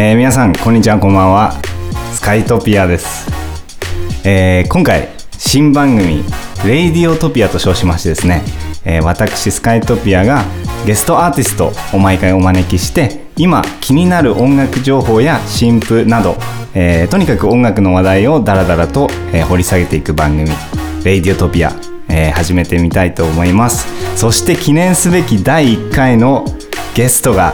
えー皆さんこんにちはこんばんは。スカイトピアです、えー今回新番組「レイディオトピア」と称しましてですね、えー私スカイトピアがゲストアーティストを毎回お招きして今気になる音楽情報や新譜など、えーとにかく音楽の話題をダラダラと、えー掘り下げていく番組「レイディオトピア」えー始めてみたいと思います。そして記念すべき第1回のゲストが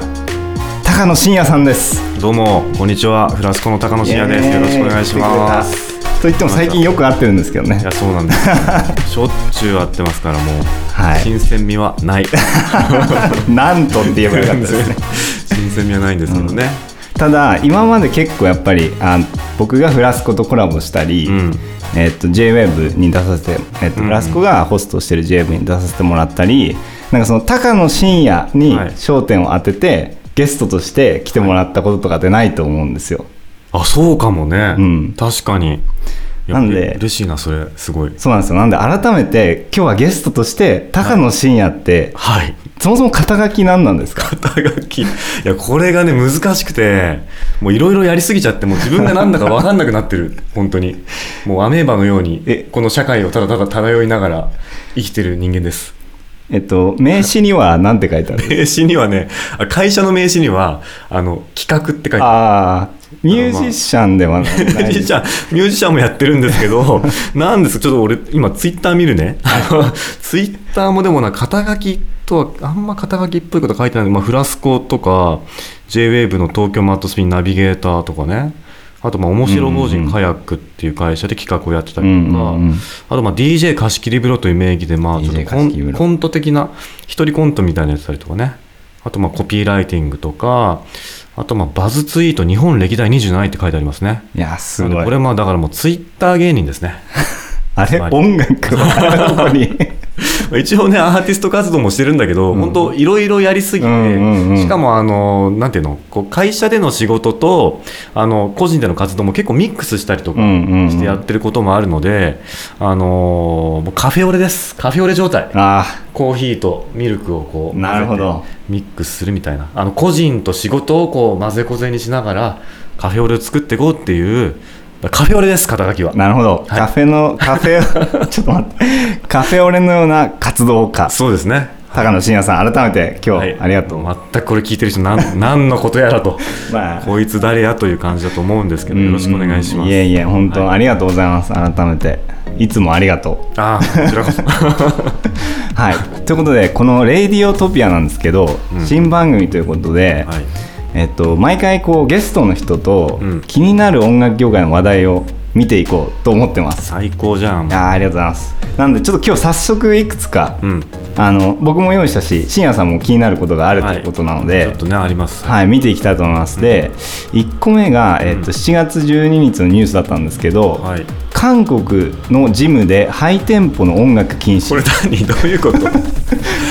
高野真也さんです。どうもこんにちは。フラスコの高野真也です。よろしくお願いします。と言っても最近よく会ってるんですけどね。いやそうなんです。しょっちゅう会ってますからもう、はい。新鮮味はない。なんとって言えばよかったですね。新鮮味はないんですけどね、ただ今まで結構やっぱりあ僕がフラスコとコラボしたり、うん。えっと JWAVE に出させて、えっとうん。フラスコがホストしてる JWAVE に出させてもらったりなんかその高野真也にはい。焦点を当てて、ゲストとして来てもらったこととかってないと思うんですよ。あそうかもね、うん。確かに。なんで嬉しいなそれ。すごい。そうなんですよ。なんで改めて今日はゲストとして高野真也って、はい。そもそも肩書き何なんですか？肩書き。いやこれがね難しくてもういろいろやりすぎちゃってもう自分が何だか分かんなくなってる。本当に。もうアメーバのようにえこの社会をただただ漂いながら生きてる人間ですえっと名刺には何て書いてある？名刺にはねあ会社の名刺にはあの企画って書いてある。ああミュージシャンではない。ミュージシャンミュージシャンもやってるんですけど なんですか？ちょっと俺今ツイッター見るね。ツイッターもでもな肩書きとはあんま肩書きっぽいこと書いてない、まあ、フラスコとか JWAVE の東京マットスピンナビゲーターとかねあとまあ面白法人カヤックっていう会社で企画をやってたりうんとか、うんうんあとまあ DJ 貸し切り風呂という名義でまあちょっとコンコント的な一人コントみたいなやつたりとかね。あとまあコピーライティングとかあとまあバズツイート日本歴代27位って書いてありますね。いやすごい。これまあだからもうツイッター芸人ですね。あれ音楽はどこに 一応ねアーティスト活動もしてるんだけど、うん。本当いろいろやりすぎて、うんうんうんしかもあのなんていうのこう会社での仕事とあの個人での活動も結構ミックスしたりとかうんうんうん。してやってることもあるので、あのもうカフェオレです。カフェオレ状態。あコーヒーとミルクをこうなるほど。ミックスするみたいな。あの個人と仕事をこう混ぜこぜにしながらカフェオレを作っていこうっていうカフェオレです肩書きは。あなるほど、はい。カフェのカフェ ちょっと待って。カフェオレのような活動家。そうですね。高野真也さん改めて今日、はい。ありがとう、全くこれ聞いてる人なん 何のことやらと。まあ。こいつ誰やという感じだと思うんですけどよろしくお願いします、いえいえ本当、はい。ありがとうございます改めて。いつもありがとう。ああこちらこそ。はい。ということでこの「レイディオトピア」なんですけど、うん。新番組ということで、はいえっと、毎回こうゲストの人とうん。気になる音楽業界の話題を見ていこうと思ってます、最高じゃん。いやーありがとうございます。なんでちょっと今日早速いくつか、うんあの僕も用意したし深夜さんも気になることがあるとはい。いうことなので、ちょっとねあります。はい、見ていきたいと思います。で、1個目が、えっと7月12日のニュースだったんですけど、はい。韓国のジムでハイテンポの音楽禁止。これ何？どういうこと？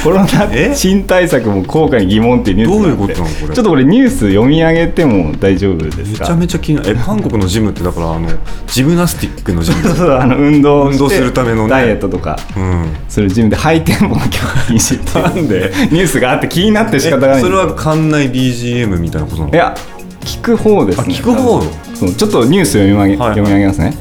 コロナえ？新対策も効果に疑問っていうニュースどういうことなのこれ？ちょっとこれニュース読み上げても大丈夫ですか？めちゃめちゃ気になる。え韓国のジムってだからあのジムナスティックのジム？そうそうあの運動運動するためのね。ダイエットとかうん。するジムでハイテンポのなんで？ニュースがあって気になって仕方がないそれは館内 BGM みたいなことなの？いや聞く方ですねあ聞く方？そうちょっとニュース読み上げ,、はい。読み上げますね、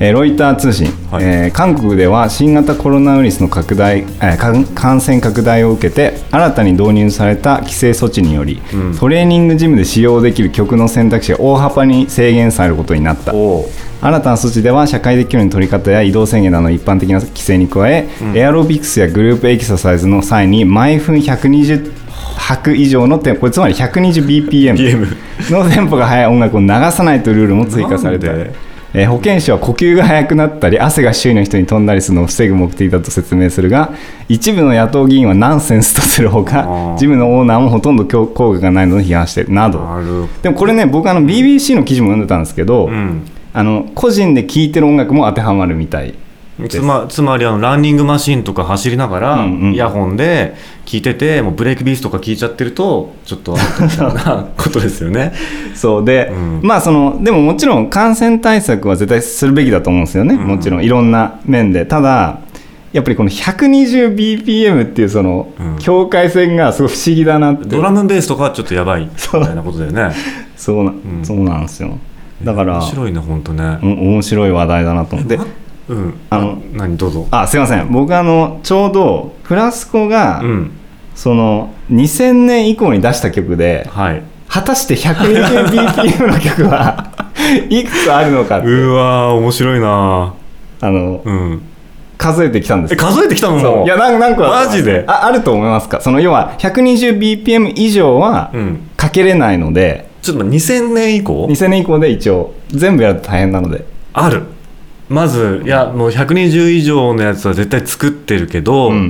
えーロイター通信、はい。えー韓国では新型コロナウイルスの拡大、えー感感染拡大を受けて新たに導入された規制措置により、うん。トレーニングジムで使用できる曲の選択肢が大幅に制限されることになった。新たな措置では社会的距離の取り方や移動制限などの一般的な規制に加え、エアロビクスやグループエクササイズの際に毎分120拍以上のテンポこれつまり 120bpm BPM のテンポが速い音楽を流さないというルールも追加された。なんで？えー保健師は呼吸が速くなったり汗が周囲の人に飛んだりするのを防ぐ目的だと説明するが一部の野党議員はナンセンスとするほかジムのオーナーもほとんど効効果がないのを批判しているなど。でもこれね僕あの BBC の記事も読んでたんですけど、うん。あの個人で聴いてる音楽も当てはまるみたいつまつまりあのランニングマシンとか走りながら、うんうん。イヤホンで聞いててもうブレイクビースとか聞いちゃってるとちょっと なことですよね。そうで、うん。まあそのでももちろん感染対策は絶対するべきだと思うんですよね、うん。もちろんいろんな面で。ただやっぱりこの 120bpm っていうそのうん。境界線がすごい不思議だなって、ドラムベースとかはちょっとやばい。みたいなことだよね。そうな、ん。そうなんですよ。だから面白いね本当ね。お面白い話題だなと思って。まうん。あの何どうぞ。あすいません。僕あのちょうどフラスコが、うん。その2000年以降に出した曲ではい。果たして 120bpm の曲は いくつあるのかって。うわー面白いなあのうん。数えてきたんです。え数えてきたの？いや何何個だと思いますマジで？ああると思いますか？その要は 120bpm 以上はうん。かけれないので、ちょっと待って2000年以降？2000年以降で一応全部やると大変なので。あるまずいやもう120以上のやつは絶対作ってるけど、うんうんう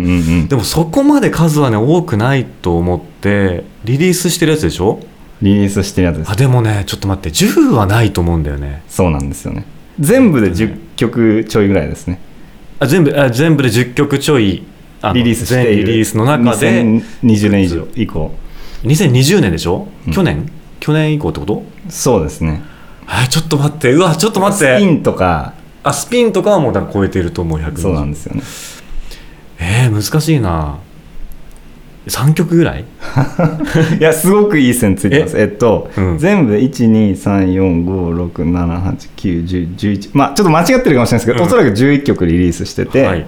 ん。でもそこまで数はね多くないと思ってリリースしてるやつでしょ？リリースしてるやつです。あでもねちょっと待って10はないと思うんだよね。そうなんですよね。全部で10曲ちょいぐらいですね。あ全部あ全部で10曲ちょいリリースしてリリースの中で2020年以上以降。2020年でしょ、うん。去年？去年以降ってこと？そうですね。えちょっと待ってうわちょっと待って。スピンとかあスピンとかはもうだ超えてると思う120そうなんですよね。えー、難しいな。3曲ぐらい？いやすごくいい線ついてます。え？っと、うん。全部で1234567891011まあちょっと間違ってるかもしれないですけど、うん。おそらく11曲リリースしてて、はい。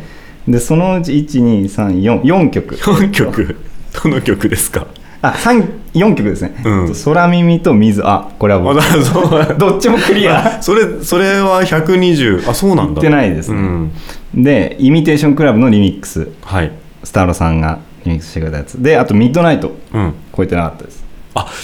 でそのうち12344曲。4曲？どの曲ですか？あ三4曲ですね、うん。えっと空耳と水。あこれはあ僕だそう。どっちもクリア。それそれは120あそうなんだ。言ってないですね。うん、でイミテーションクラブのリミックス。はい。スターロさんがリミックスしてくれたやつ。であとミッドナイト。うん。超えてなかったです。あ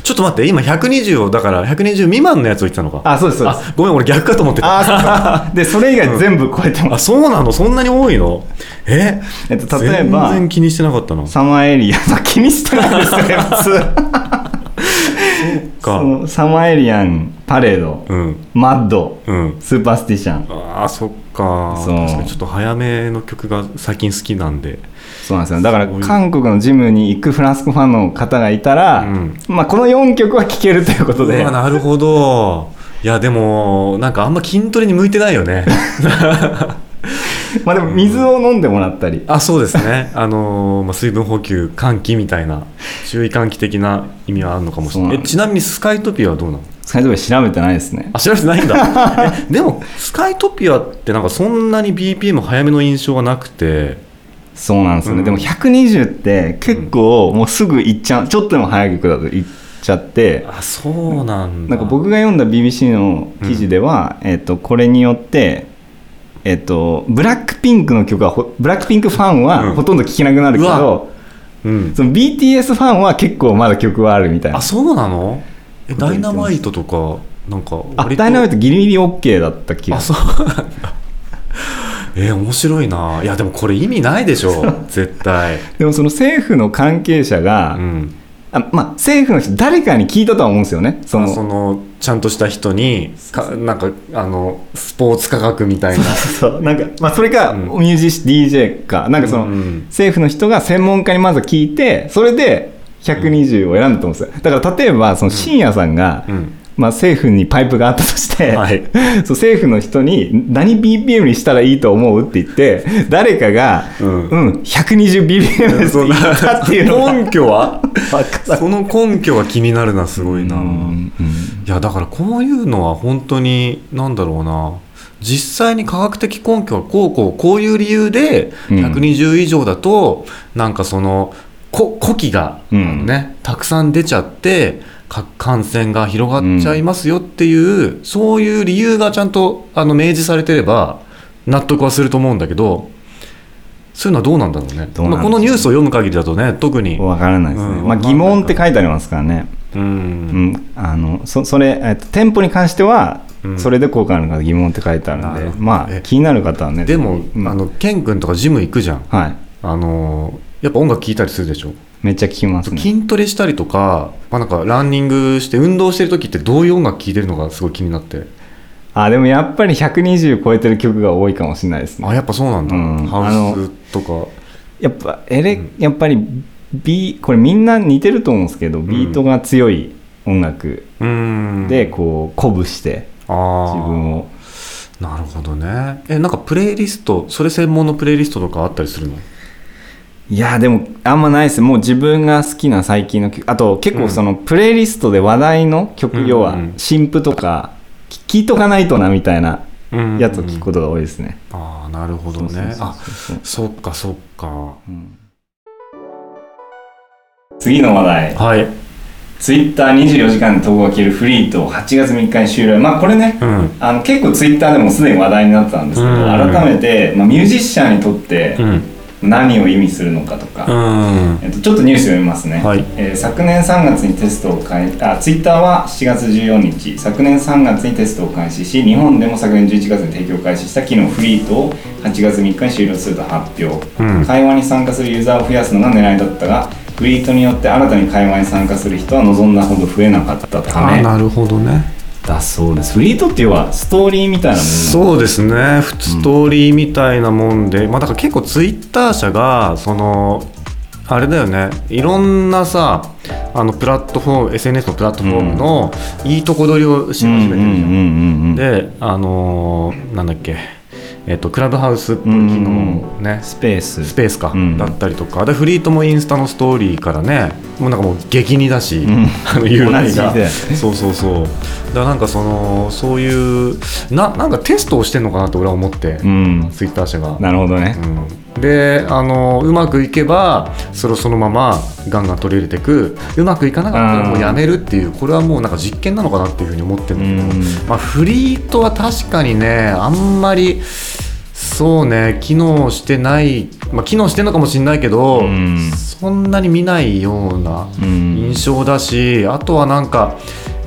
ちょっと待って今120をだから120未満のやつを言ってたのか。あそうですそうです。あごめん俺逆かと思ってた。あそで それ以外全部超えてます、あそうなの？そんなに多いの？え？えっと、例えば全然気にしてなかったのサマーエリア。ン気にしてないですね普通か。そのサマーエリアンパレード、うん。マッド。うん。スーパースティシャン。あーそっか。そう。確かにちょっと早めの曲が最近好きなんで。そうなんですよ。だから韓国のジムに行くフランスコファンの方がいたら、うん。まあ、この4曲は聴けるということで。なるほど。いやでもなんかあんま筋トレに向いてないよね まあでも水を飲んでもらったり、あそうですね。あのーまあ、水分補給換気みたいな注意喚起的な意味はあるのかもしれない。えちなみにスカイトピアはどうなの？スカイトピア調べてないですね。あ調べてないんだ。えでもスカイトピアってなんかそんなに BPM 早めの印象がなくて。そうなんですよね、うん。でも120って結構もうすぐ行っちゃうちょっとでも早い曲だと行っちゃって。あそうなんだ。なんか僕が読んだ BBC の記事では、えっとこれによってえっとブラックピンクの曲はほブラックピンクファンうん。はほとんど聴けなくなるけど、うん。その BTS ファンは結構まだ曲はあるみたいな。あそうなの？えダイナマイトとかなんかあダイナマイトギリギリ OK だった気が。あそう。えー面白いな。いやでもこれ意味ないでしょ。絶対。でもその政府の関係者が、うんあまあ政府の人誰かに聞いたとは思うんですよね。そのそのちゃんとした人にかなんかあのスポーツ科学みたいな。そうなんか、まあ、それか、うん。ミュージシ DJ か。なんかその、うん政府の人が専門家にまず聞いてそれで120を選んだと思うんですよだから例えばその深夜さんが、うんまあ、政府にパイプがあったとして、はい。そう政府の人に何 BPM にしたらいいと思うって言って誰かが「ううんん、120BPM です」って言ったっていうのが。根拠は？その根拠は気になるなすごいな、うんうん。いやだからこういうのは本当になんだろうな。実際に科学的根拠はこうこうこういう理由でうん。120以上だと、なんかそのこ呼気が、ね、たくさん出ちゃってか感染が広がっちゃいますよっていう、そういう理由がちゃんとあの明示されてれば納得はすると思うんだけどそういうのはどうなんだろうね。どうなんでしょうまあ、このニュースを読む限りだとね特に。わからないですね、まあ、うん。わかんない疑問って書いてありますからね、ううん。ん、あのそそれ、えっと、店舗に関しては、うん。それで効果あるのか疑問って書いてあるんでまあ気になる方はねでも、うん。あのケン君とかジム行くじゃん。はい。あのやっぱ音楽聴いたりするでしょ、めっちゃ聞きますね。筋トレしたりとか,、まあ、なんかランニングして運動してる時ってどういう音楽聴いてるのがすごい気になって。あでもやっぱり120超えてる曲が多いかもしれないですね。あやっぱそうなんだ、うん。ハウスとか。やっぱエレ、うん。やっぱり B これみんな似てると思うんですけど、ビートが強い音楽でこう鼓舞して自分を。なるほどね。えなんかプレイリストそれ専門のプレイリストとかあったりするの？いやでもあんまないです。もう自分が好きな最近の曲あと結構そのプレイリストで話題の曲、うん要はうん。新譜とか聞いとかないとなみたいなうんやつを聞くことが多いですね、ああなるほどね。あそうそっかそっか。うん。次の話題。はい。ツイッター24時間で投稿が消えるフリート。8月3日に終了。まあこれねうん。あの結構ツイッターでもすでに話題になってたんですけど、うん。改めて、まあ、ミュージシャンにとってうん何を意味するのかとか、うん。えっと、ちょっとニュース読みますね、はい。えー昨年3月にテストを開あツイッターは7月14日。昨年3月にテストを開始し日本でも昨年11月に提供開始した機能フリートを8月3日に終了すると発表、うん。会話に参加するユーザーを増やすのが狙いだったがフリートによって新たに会話に参加する人は望んだほど増えなかったため。あなるほどねだそうです。フリートって要はストーリーみたいなものそうですね。ストーリーみたいなもんで、まあだから結構ツイッター社がそのあれだよね。いろんなさあのプラットフォーム SNS のプラットフォームのいいとこ取りをし始めてるじゃん、うんうんうんうん。であのーなんだっけえっとクラブハウスっぽい機能ね、スペース。スペースか、うん。だったりとか。でフリートもインスタのストーリーからねもうなんかもう激似だし、ん。あの UI がそうそうそう。だからなんかそのそういうななんかテストをしてんのかなって俺は思って、うん。ツイッター社が。なるほどね。うん、であのうまくいけばそれをそのままガンガン取り入れていく。うまくいかなかったらもうやめるっていうこれはもうなんか実験なのかなっていうふうに思ってるんだけど、うん。まあ、フリートは確かにねあんまりそうね機能してない、まあ、機能してるのかもしれないけど、うん。そんなに見ないようなうん。印象だし、あとはなんか、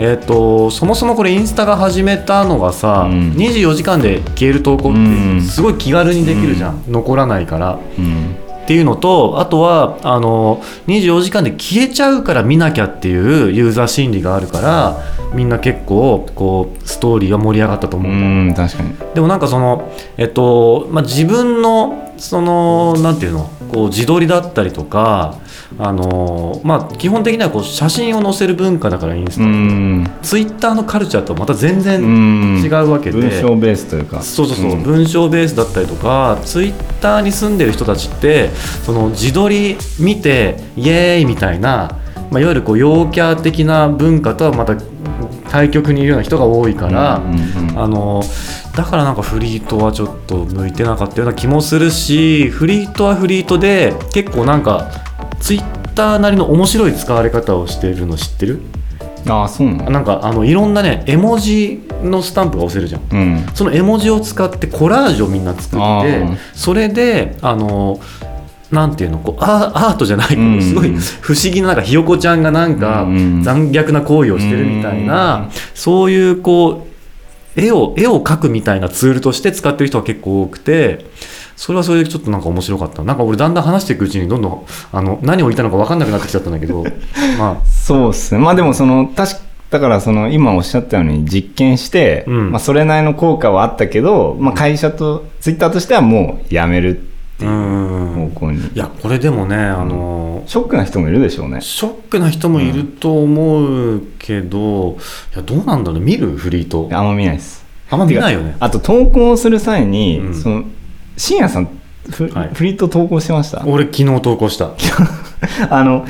えー、とそもそもこれインスタが始めたのがさ、うん。24時間で消える投稿っうん。てすごい気軽にできるじゃん、残らないから。うん。っていうのとあとはあの24時間で消えちゃうから見なきゃっていうユーザー心理があるからみんな結構こうストーリーは盛り上がったとう思うんだ、ん確かに。でもなんかそのえっとまあ自分のそのなんていうのこう自撮りだったりとかあのまあ基本的にはこう写真を載せる文化だからインスタ、うん。ツイッターのカルチャーとはまた全然うん。違うわけで、文章ベースというか。そうそうそう、ん。文章ベースだったりとかツイッターに住んでる人たちってその自撮り見てイエーイみたいな、まあ、いわゆるこう陽キャ的な文化とはまた対極にいるような人が多いから、うんうんうん。あのだからなんかフリートはちょっと向いてなかったような気もするしフリートはフリートで結構なんかツイッターなりの面白い使われ方をしてるの知ってる？ああそうなの？なんかあのいろんなね絵文字のスタンプが押せるじゃん。うん。その絵文字を使ってコラージュをみんな作あってーそれであのなんていうのこうアアートじゃないけど、うん。すごい不思議ななんかひよこちゃんがなんかうん残虐な行為をしてるみたいな、うんそういうこう絵を絵を描くみたいなツールとして使ってる人が結構多くてそれはそれでちょっとなんか面白かった。なんか俺だんだん話していくうちにどんどんあの何を言いたのか分かんなくなってきちゃったんだけど。まあ。そうっすね。まあでもその確かだからその今おっしゃったように実験して、うん。まあ、それなりの効果はあったけど、まあ、会社とツイッターとしてはもうやめるってういうん。方向に、いやこれでもねあのショックな人もいるでしょうね。ショックな人もいると思うけど、いやどうなんだろう見る？フリート。あんま見ないです。あんま見ないよね。あと投稿する際に、うん。その深夜さんフ,、はい。フリート投稿してました？俺昨日投稿した。あの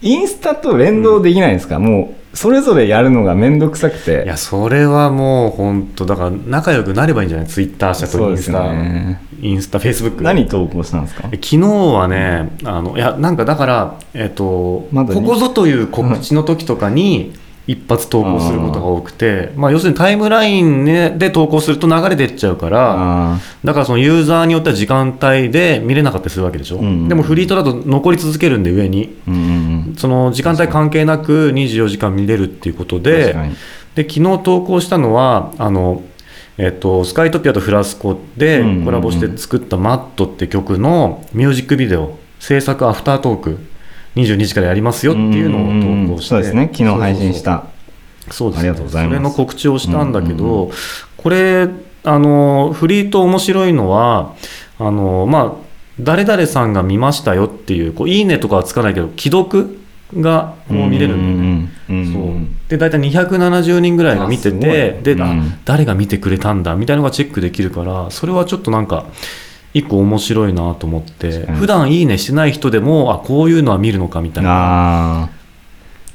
インスタと連動できないんですか、もうそれぞれやるのが面倒くさくて。いやそれはもう本当だから仲良くなればいいんじゃない？ツイッター社とインスタ、ね。インスタフェイスブック何投稿したんですか？昨日はねあのいやなんかだからえっ、と、まここぞという告知の時とかに一発投稿することが多くて、まあ、要するにタイムライン、ね、で投稿すると流れてっちゃうからあだからそのユーザーによっては時間帯で見れなかったりするわけでしょ、うんうんでもフリートだと残り続けるんで上に。ーうんうん。その時間帯関係なく24時間見れるっていうことうんでで昨日投稿したのはあの、えっと、スカイトピアとフラスコでうんうんうん。コラボして作った「マット」って曲のミュージックビデオ制作アフタートーク22時からやりますよっていうのを投稿して。そうですね。昨日配信した。そうですねありがとうございます。それの告知をしたんだけど、これあのフリート面白いのはあのまあ誰々さんが見ましたよっていうこういいねとかはつかないけど既読がこう見れるで大体270人ぐらいが見ててで、あうん。誰が見てくれたんだみたいなのがチェックできるからそれはちょっとなんか一個面白いなと思って普段いいねしてない人でもあこういうのは見るのかみたいな。あ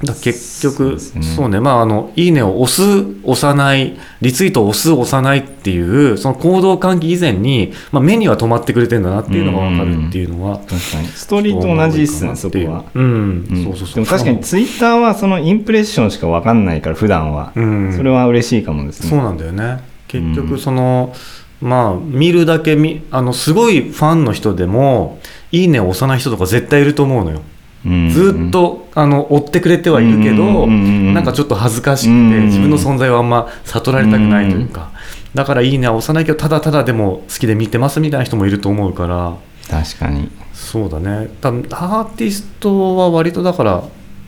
だ結そう局ですね。そうね。まああのいいねを押す押さないリツイートを押す押さないっていうその行動喚起以前に、まあ、目には止まってくれてんだなっていうのが分かるっていうのはあ確かに。ストーリーと同じっすねそこは、うん、うん。そうそうそう。でも確かにツイッターはそのインプレッションしか分かんないから普段は、うん。それは嬉しいかもですね。そうなんだよね。結うん。局その、まあ見るだけ見あのすごいファンの人でも「いいね」を押さない人とか絶対いると思うのよ、うん。ずっとあの追ってくれてはいるけど、なんかちょっと恥ずかしくて、自分の存在をあんま悟られたくないというか、だから「いいね」は押さないけどただただでも好きで見てますみたいな人もいると思うから。確かに。そうだね。多分アーティストは割とだから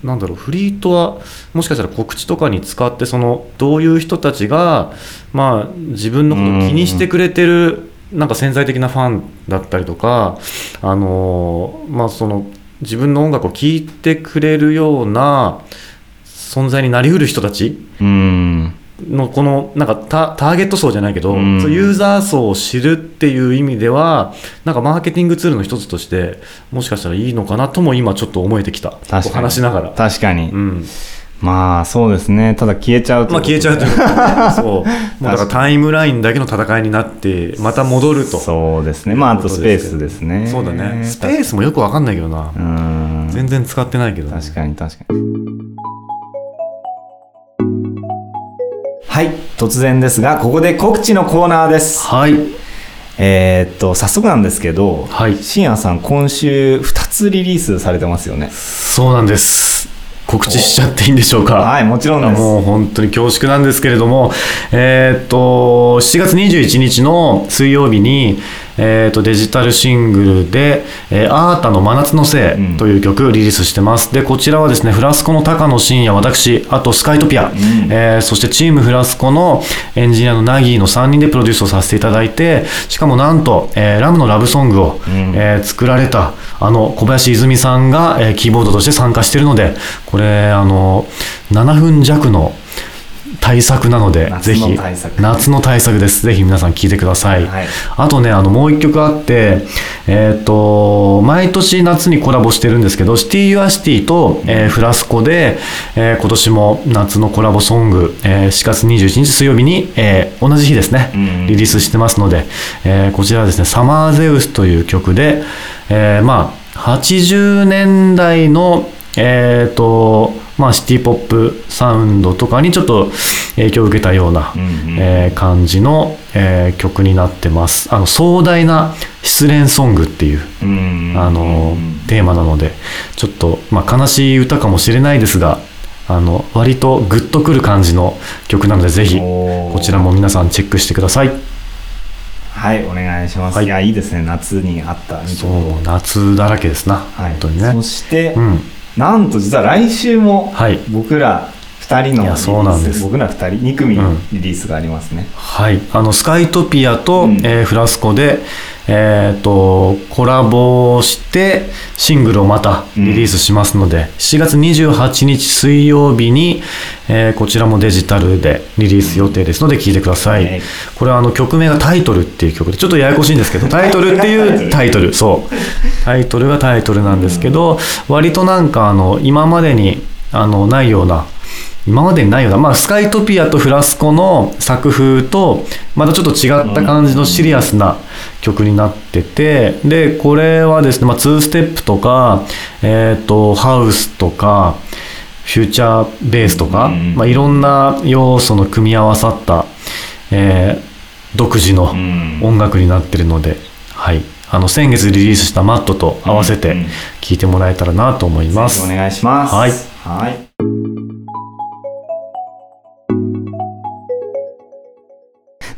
なんだろうフリートはもしかしたら告知とかに使ってそのどういう人たちが、まあ、自分のことを気にしてくれてるなんか潜在的なファンだったりとか、あのまあ、その自分の音楽を聴いてくれるような存在になりうる人たちうんのこのなんかタターゲット層じゃないけど、うん。ユーザー層を知るっていう意味ではなんかマーケティングツールの一つとしてもしかしたらいいのかなとも今ちょっと思えてきた。話しながら、確かに、うん、まあそうですね。ただ消えちゃうと。まあ消えちゃうという そう。もうだからタイムラインだけの戦いになってまた戻ると。そうですね。まああとスペースですね。そうだね。スペースもよくわかんないけどな、うん。全然使ってないけどね、確かに確かにはい突然ですがここで告知のコーナーです。はい。えーっと早速なんですけどはい。深夜さん今週2つリリースされてますよね。そうなんです。告知しちゃっていいんでしょうか。はいもちろんです。もう本当に恐縮なんですけれども、えーっと7月21日の水曜日に、えーっとデジタルシングルで「えーアータの真夏のせい」という曲をリリースしてます、でこちらはですねフラスコの高野真也私あとスカイトピア、えーそしてチームフラスコのエンジニアのナギーの3人でプロデュースをさせていただいてしかもなんと、えーラムのラブソングを、えー作られたあの小林泉さんが、えーキーボードとして参加しているのでこれあの7分弱の対策なので夏ぜひ。夏の対策です。ぜひ皆さん聴いてください、はいあとねあのもう一曲あってえっ、と毎年夏にコラボしてるんですけどシティ・ユア・シティと、えーフラスコで、えー今年も夏のコラボソング、えー4月21日水曜日に、えー同じ日ですね、うんリリースしてますので、えーこちらはですね「サマーゼウス」という曲で、えーまあ80年代のえーとまあ、シティ・ポップサウンドとかにちょっと影響を受けたような、うんうん。えー感じの、えー曲になってます。あの壮大な失恋ソングっていう、うんあのうんテーマなのでちょっと、まあ、悲しい歌かもしれないですがあの割とグッとくる感じの曲なのでぜひこちらも皆さんチェックしてください。はいお願いします、はい。い、やいいですね。夏にあったそう夏だらけですな、はい。本当にね。そして、うんなんと実は来週もはい。僕ら2人のいやそうなんです。僕ら2人2組リリースがありますね、はい、あのスカイトピアと、うん。えーフラスコで、えー、とコラボしてシングルをまたリリースしますので、7月28日水曜日に、えーこちらもデジタルでリリース予定ですので聴いてください、はい。これはあの曲名が「タイトル」っていう曲でちょっとややこしいんですけど タイトルっていうタイトルそう。タイトルがタイトルなんですけど割となんかあの今までにあのないような今までにないような、まあ、スカイトピアとフラスコの作風とまたちょっと違った感じのシリアスな曲になっててでこれはですね、まあ、2ステップとか、えー、とハウスとかフューチャーベースとか、うんまあ、いろんな要素の組み合わさった、えー独自のん。音楽になってるので、はい、あの先月リリースした「マット」と合わせて聴いてもらえたらなと思います。お願いします。はい。はい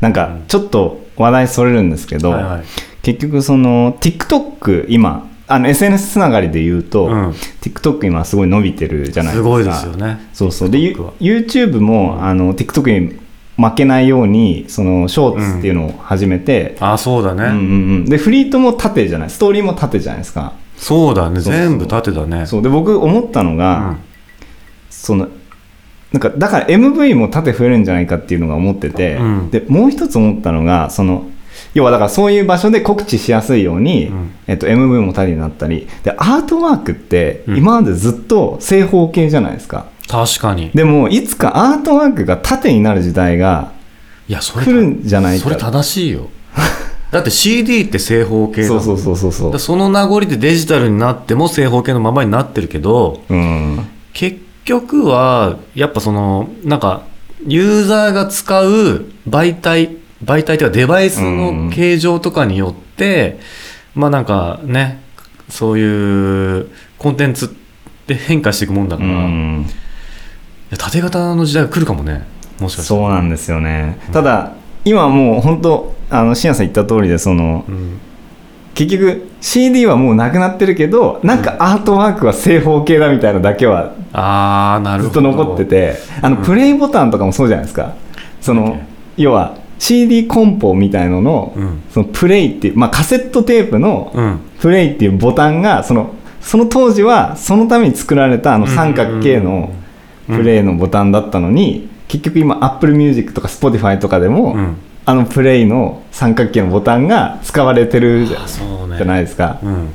なんかちょっと話題それるんですけど、はいはい。結局その TikTok 今あの SNS つながりで言うと、うん。TikTok 今すごい伸びてるじゃないですか。すごいですよね。そうそう。で YouTube もあの TikTok に負けないようにそのショーツっていうのを始めて、あそうだね、うんうんうん。でフリートも縦じゃない。ストーリーも縦じゃないですか。そうだね。全部縦だね。そう。で僕思ったのが、うん。そのなんかだから MV も縦増えるんじゃないかっていうのが思ってて、うん。でもう一つ思ったのがその要はだからそういう場所で告知しやすいように、うん。えっと、MV も縦になったりでアートワークってうん。今までずっと正方形じゃないですか、確かに。でもいつかアートワークが縦になる時代が来るんじゃないか。それ正しいよ。だって CD って正方形そうそうそうそうそう。その名残でデジタルになっても正方形のままになってるけどうん。結局はやっぱそのなんかユーザーが使う媒体媒体というかデバイスの形状とかによって、まあなんかねそういうコンテンツって変化していくもんだうから、いん。や縦型の時代が来るかもねもしかしたらそうなんですよね。ただ今もう本当あの信也さん言った通りでそのうん結局 CD はもうなくなってるけどなんかアートワークは正方形だみたいなのだけはああなるずっと残っててあのうん。プレイボタンとかもそうじゃないですか。その要は CD コンポみたいののうん。そのプレイっていうまあカセットテープのうん。プレイっていうボタンがそのその当時はそのために作られたあの三角形のプレイのボタンだったのに結局今 Apple Music とか Spotify とかでも、うんあのプレイの三角形のボタンが使われてるじゃないですか、うん。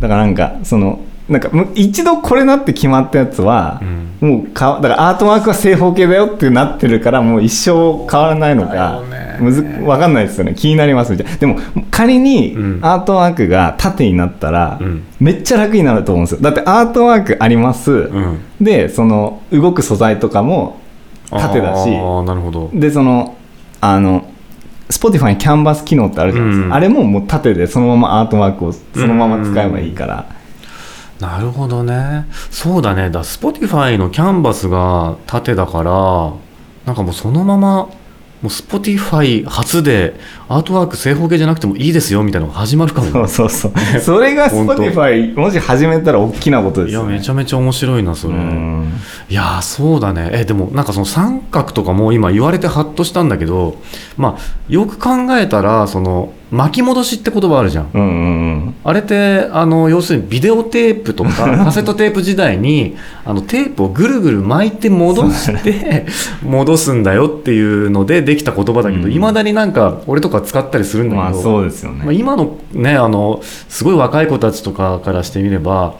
だからなんかそのなんかむ一度これなって決まったやつはう、ん。もうかだからアートワークは正方形だよってなってるからもう一生変わらないのだかよね。むず分かんないですよね。気になりますみたいなでも仮にうん。アートワークが縦になったら、うん。めっちゃ楽になると思うんですよ。だってアートワークあります、うん。でその動く素材とかも縦だしああなるほど。でそのあの Spotify にキャンバス機能ってあるじゃないですか、うん。あれももう縦でそのままアートワークをそのまま使えばいいから、なるほどね。そうだね。だ Spotify のキャンバスが縦だからなんかもうそのままもう Spotify 初でアートワーク正方形じゃなくてもいいですよみたいなのが始まるかも。ねそうそうそう。それが Spotify もし始めたら大きなことですよね。いやめちゃめちゃ面白いなそれ。うん。いやーそうだね。えでもなんかその三角とかも今言われてハッとしたんだけどまあよく考えたらその巻き戻しって言葉あるじゃん。うんうんうん。あれってあの要するにビデオテープとか カセットテープ時代にあのテープをぐるぐる巻いて戻して 戻すんだよっていうのでできた言葉だけどうん。いま、未だになんか俺とか使ったりするんだけど、まあそうですよね、まあ今のねあのすごい若い子たちとかからしてみれば、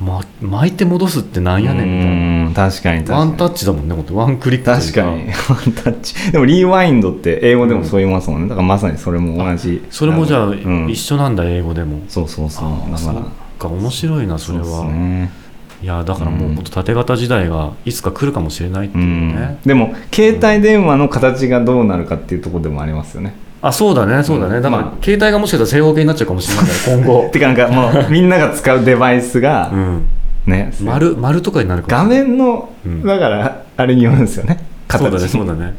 ま、巻いて戻すってなんやねんみたいな。うん確かに確かに。ワンタッチだもんね、本当ワンクリック確かに。ワンタッチ。でもリーワインドって英語でもそう言いますもんね。だからまさにそれも同じ。それもじゃあ、うん。一緒なんだ、英語でも。そうそうそう。だから。か、面白いな、それは。うっすね。いや、だからもううん。本当、縦型時代がいつか来るかもしれないってういうん。ね。でも携帯電話の形がどうなるかっていうところでもありますよねあ、そうだね、そうだね。だから、まあ携帯がもしかしたら正方形になっちゃうかもしれないから、今後。てかなんかもうみんなが使うデバイスがうん。ね、丸、丸とかになるか画もしれない。面の、うんだからあれによるんですよねそうだね、そうだね。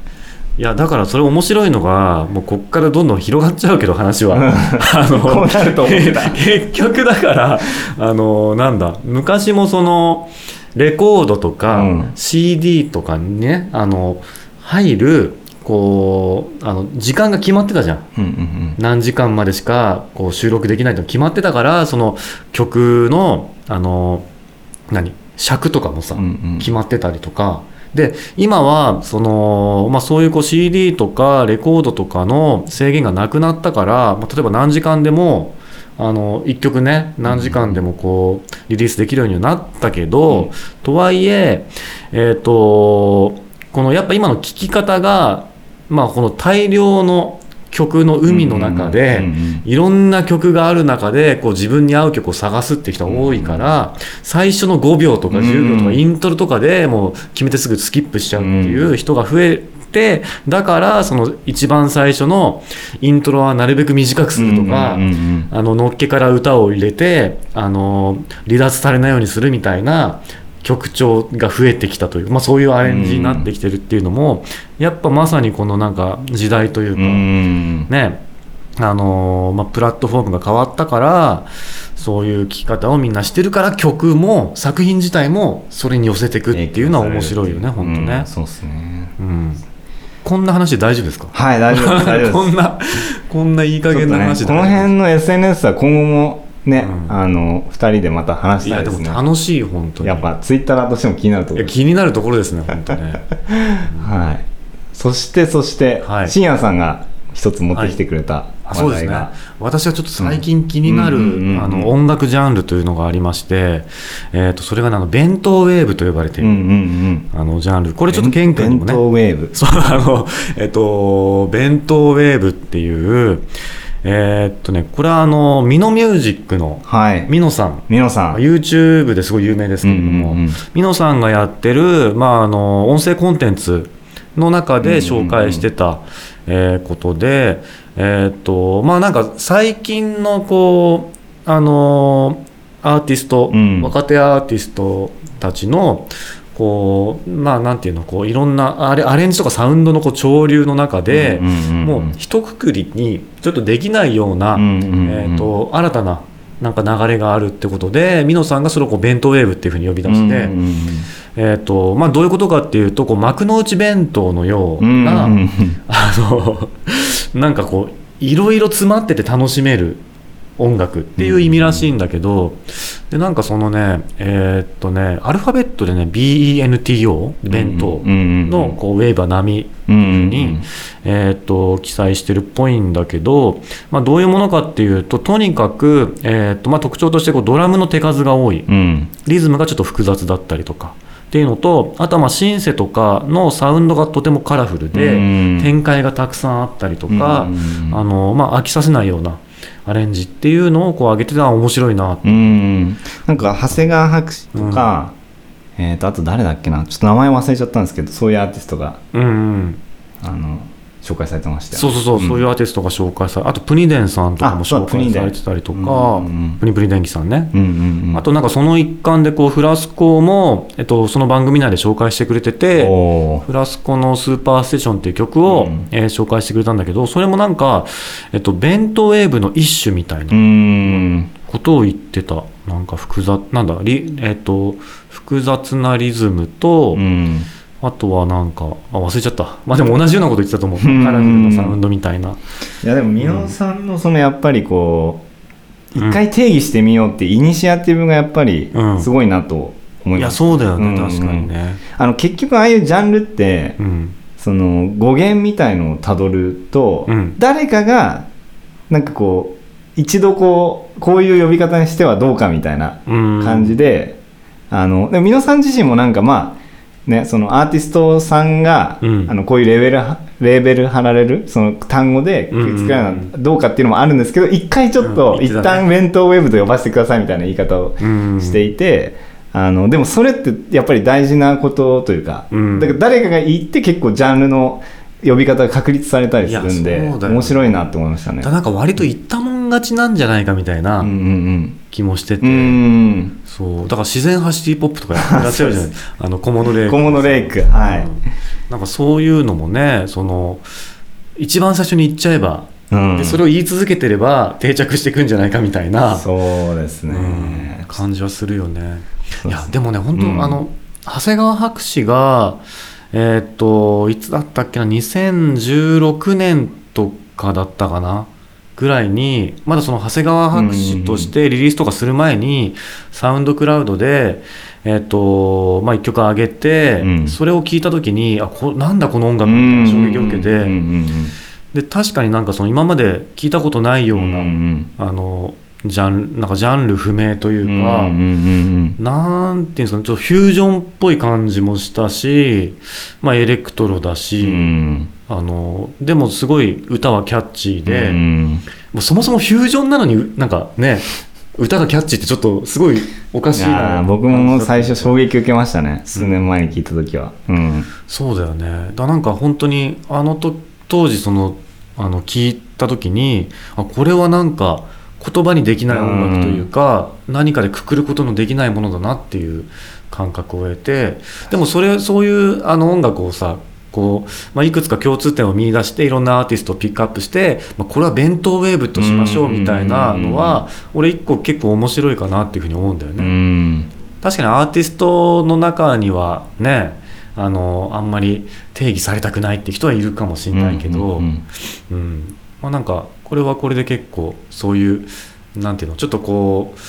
いや、だからそれ面白いのが、もうこっからどんどん広がっちゃうけど、話は。あの こうなると思ってた結局だから、あの、なんだ、昔もその、レコードとか、うん CD とかにね、あの、入る、こう、あの、時間が決まってたじゃん。うんうん何時間までしかこう収録できないと決まってたからその曲のあの何尺とかもさ、うんうん。決まってたりとか。で今はその、まあ、そういうこう CD とかレコードとかの制限がなくなったから、まあ、例えば何時間でもあの1曲ね何時間でもこうリリースできるようにはなったけど、うん。とはいええっ、とこのやっぱ今の聴き方が、まあ、この大量の曲の海の中で、いろんな曲がある中でこう自分に合う曲を探すって人が多いから、最初の5秒とか10秒とかうん。イントロとかでもう決めてすぐスキップしちゃうっていう人が増えてだからその一番最初のイントロはなるべく短くするとか、あののっけから歌を入れてあの離脱されないようにするみたいな曲調が増えてきたという、まあ、そういうアレンジになってきてるっていうのも、やっぱまさにこのなんか時代というか、うん。ねあのーまあ、プラットフォームが変わったからそういう聴き方をみんなしてるから曲も作品自体もそれに寄せていくっていうのは面白いよね本当ね。うん、そうですね。うん、こんな話で大丈夫ですか？はい大丈夫です。こんなこんないい加減な話ね、この辺の SNS は今後もね、うん。あの2人でまた話したいでね。楽しい本当に。やっぱツイッターとしても気になるところ。気になるところですね本当ね。はい。そしてそして、はい。深夜さんが一つ持ってきてくれたあそうですね。話題が、私はちょっと最近気になる、あの音楽ジャンルというのがありまして、えー、とそれがねあの弁当ウェーブと呼ばれている、うんうんうん。あのジャンル。これちょっと健君にもね。弁当ウェーブ。そうあのえっ、と弁当ウェーブっていうえっ、とねこれはあのミノミュージックのはい。ミノさん。ミノさん。YouTube ですごい有名ですけれども、うんうんうん。ミノさんがやってる、まあ、あの音声コンテンツの中で紹介してた、えーことで、えーっとまあなんか最近のこうあのアーティスト、うん。若手アーティストたちのこうまあなんていうのこういろんなアレアレンジとかサウンドのこう潮流の中で、もう一括りにちょっとできないような、えー、と新たななんか流れがあるってことでミノさんがそれをこう弁当ウェーブっていうふうに呼び出して、えーとまあ、どういうことかっていうとこう幕の内弁当のよううんな、あのなんかこういろいろ詰まってて楽しめる音楽っていう意味らしいんだけど、でなんかそのねえーっとねアルファベットでね BENTO 弁当のこうウェーバー波に、えーっと記載してるっぽいんだけど、まあ、どういうものかっていうととにかく、えーっとまあ、特徴としてこうドラムの手数が多い。うん。リズムがちょっと複雑だったりとかっていうのとあとはまあシンセとかのサウンドがとてもカラフルで、うん展開がたくさんあったりとか、うん。あのまあ、飽きさせないようなアレンジっていうのをこう上げてたら面白いなうん。なんか長谷川博士とか、えー、とあと誰だっけな。ちょっと名前忘れちゃったんですけどそういうアーティストが。うんうん。あの紹介されてましたよそうそうそう、ん。そういうアーティストが紹介されあとプニデンさんとかも紹介されてたりとかプニプニ電気さんね、うんうんうん。あとなんかその一環でこうフラスコも、えっと、その番組内で紹介してくれててフラスコの「スーパーステーション」っていう曲を、うん。えー紹介してくれたんだけどそれもなんか、えっと、弁当ウェーブの一種みたいうなことを言ってた。なんか複雑なんだリ、えっと、複雑なリズムと、うんあとはなんかあ忘れちゃった。まあでも同じようなこと言ってたと思う。カうん。ラフルなサウンドみたいな。いやでも宮尾さんのそのやっぱりこううん。一回定義してみようってイニシアティブがやっぱりうん。すごいなと思いいやます、そうだよね、うんうん。確かにね。あの結局ああいうジャンルってうん。その語源みたいのをたどると、うん。誰かがなんかこう一度こうこういう呼び方にしてはどうかみたいなうん、感じで、あのでも皆さん自身もなんかまあねそのアーティストさんが、うん。あのこういうレベルはレーベル貼られるその単語でうん作らないどうかっていうのもあるんですけど一回ちょっうん。と、一旦弁当ウェブと呼ばせてくださいみたいな言い方をうん。していて、あのでもそれってやっぱり大事なことというか、うん。だから誰かが言って結構ジャンルの呼び方が確立されたりするんいでやそうだよ面白いなって思いましたね。なんか割と言ったもん勝ちなんじゃないかみたいなうんうん気もしてて、うんうんそう。だから自然派シティポップとかやってらっしゃるじゃないあの小物レイク。小物レイク。はい。うんなんかそういうのもねその一番最初に言っちゃえば、うん。でそれを言い続けてれば定着していくんじゃないかみたいな、そうですね、うん。感じはするよね。ういやでもね本当、うん。あの長谷川博士がえーっといつだったっけな？2016年とかだったかな？ぐらいにまだその長谷川博士としてリリースとかする前に、サウンドクラウドで、えーっとまあ、1曲上げて、うん。それを聞いた時にあこなんだこの音楽みたいな衝撃を受けて、で確かになんかその今まで聞いたことないような、うんうん。あのジャンなんかジャンル不明といううんか、うんうんなんていうんですかねちょっとフュージョンっぽい感じもしたし、まあ、エレクトロだうし、ん。あのでもすごい歌はキャッチーで、うんもうそもそもフュージョンなのになんかね歌がキャッチーってちょっとすごいおかしいな。ー僕も最初衝撃受けましたね数年前に聞いた時は。うん。そうだよね。だなんか本当にあのと当時そのあの聞いた時にあこれはなんか言葉にできない音楽というか、何かでくくることのできないものだなっていう感覚を得てでもそれそういうあの音楽をさこう、まあ、いくつか共通点を見出していろんなアーティストをピックアップして、まあ、これは弁当ウェーブとしましょうみたいなのは俺一個結構面白いかなっていうふうに思うんだよね。うん。確かにアーティストの中にはねあのあんまり定義されたくないって人はいるかもしれないけど、ううんん。うん。まあ、なんかこれはこれで結構そういうなんていうのちょっとこう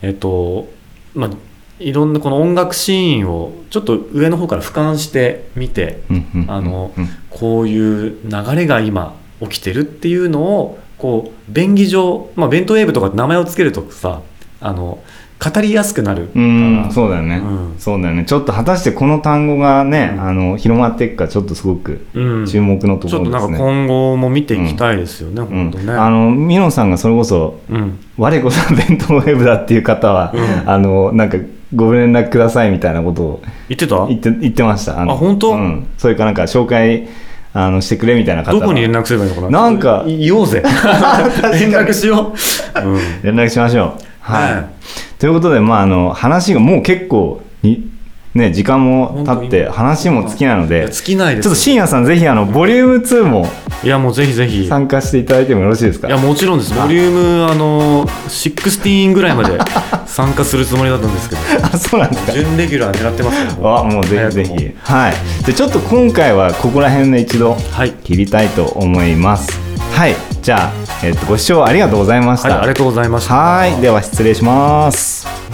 えっ、とまあいろんなこの音楽シーンをちょっと上の方から俯瞰して見てあのうんこういう流れが今起きてるっていうのをこう便宜上、まあ、弁当ウェーブとかって名前を付けるとさあの語りやすくなる。うんそうだよね、うん。そうだよね。ちょっと果たしてこの単語がね、うん。あの広まっていくかちょっとすごくうん。注目のとちょっとなんかころですね、今後も見ていきたいですよね、うん。本当ね。あのミノンさんがそれこそうん、我こそ弁当ウェブだっていう方は、うん。あのなんかご連絡くださいみたいなことを言ってた？言って言ってました。のあ本当？うん、それかなんか紹介あのしてくれみたいな方は。どこに連絡すればいいのかな？なんかい言おうぜ。連絡しよう、う ん連絡しましょう。はい、はいということでまああの話がもう結構にね時間も経って話も尽きないのいでや尽きないですちょっと深夜さんぜひあのボリューム2もいやもうぜひぜひ。い参加していただいてもよろしいですか？やもちろんです。ボリュームあの16ぐらいまで 参加するつもりだったんですけど。あそうなんですか。準レギュラー狙ってますから。あもうぜひぜひ。はい。でちょっと今回はここら辺で一度はい、切りたいと思います。はいじゃあ、えっとご視聴ありがとうございました。はい、ありがとうございました。はいでは失礼します